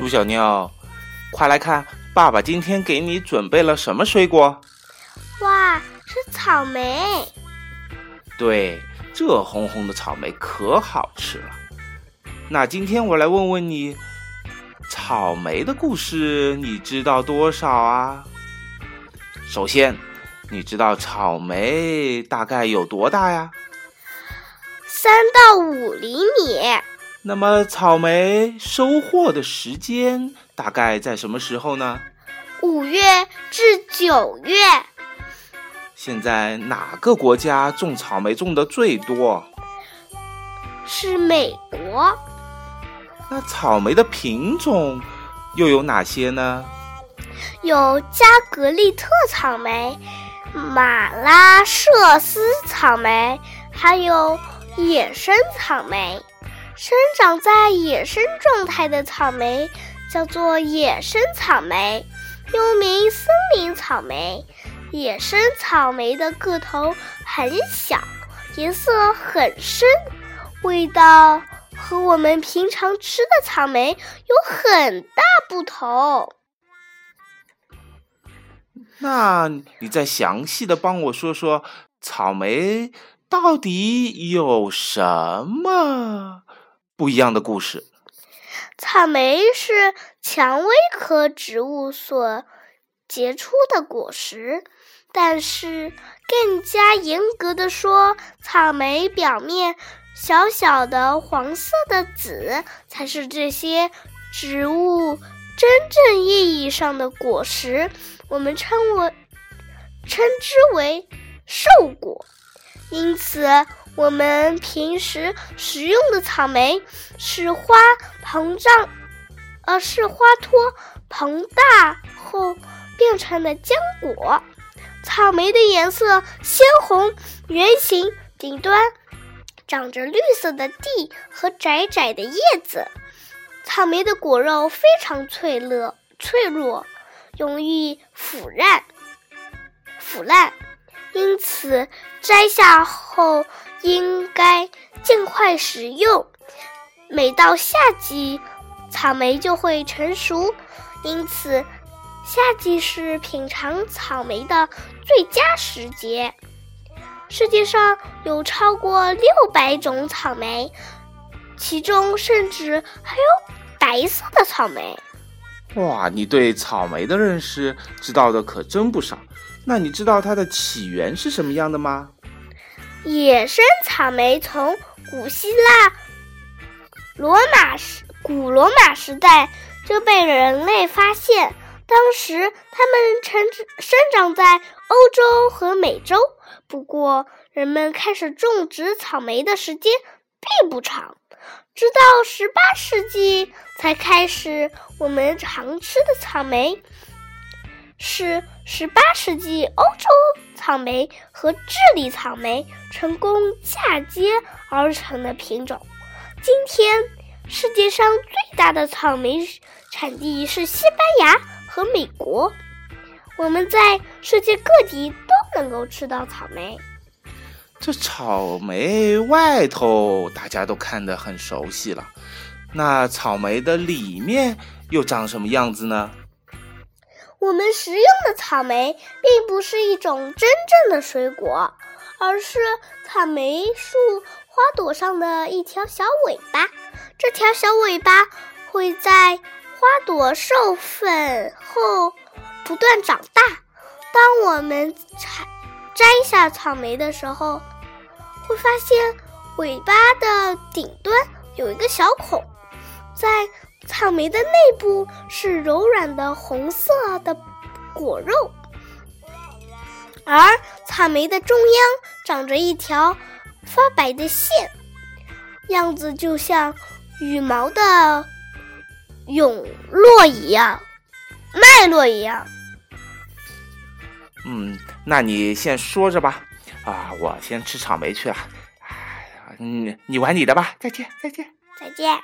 猪小妞，快来看，爸爸今天给你准备了什么水果？哇，是草莓！对，这红红的草莓可好吃了。那今天我来问问你，草莓的故事你知道多少啊？首先，你知道草莓大概有多大呀？三到五厘米。那么草莓收获的时间大概在什么时候呢？五月至九月。现在哪个国家种草莓种的最多？是美国。那草莓的品种又有哪些呢？有加格利特草莓、马拉舍斯草莓，还有野生草莓。生长在野生状态的草莓叫做野生草莓，又名森林草莓。野生草莓的个头很小，颜色很深，味道和我们平常吃的草莓有很大不同。那你再详细的帮我说说，草莓到底有什么？不一样的故事。草莓是蔷薇科植物所结出的果实，但是更加严格的说，草莓表面小小的黄色的籽才是这些植物真正意义上的果实，我们称为称之为瘦果。因此。我们平时食用的草莓是花膨胀，呃，是花托膨大后变成的浆果。草莓的颜色鲜红，圆形，顶端长着绿色的蒂和窄窄的叶子。草莓的果肉非常脆弱，脆弱，容易腐烂，腐烂，因此摘下后。应该尽快食用。每到夏季，草莓就会成熟，因此夏季是品尝草莓的最佳时节。世界上有超过六百种草莓，其中甚至还有白色的草莓。哇，你对草莓的认识知道的可真不少。那你知道它的起源是什么样的吗？野生草莓从古希腊、罗马时、古罗马时代就被人类发现。当时它们成生长在欧洲和美洲，不过人们开始种植草莓的时间并不长，直到十八世纪才开始我们常吃的草莓。是十八世纪欧洲草莓和智利草莓成功嫁接而成的品种。今天，世界上最大的草莓产地是西班牙和美国。我们在世界各地都能够吃到草莓。这草莓外头大家都看得很熟悉了，那草莓的里面又长什么样子呢？我们食用的草莓并不是一种真正的水果，而是草莓树花朵上的一条小尾巴。这条小尾巴会在花朵授粉后不断长大。当我们采摘下草莓的时候，会发现尾巴的顶端有一个小孔，在。草莓的内部是柔软的红色的果肉，而草莓的中央长着一条发白的线，样子就像羽毛的涌络一样，脉络一样。嗯，那你先说着吧，啊，我先吃草莓去了。哎呀，你你玩你的吧，再见，再见，再见。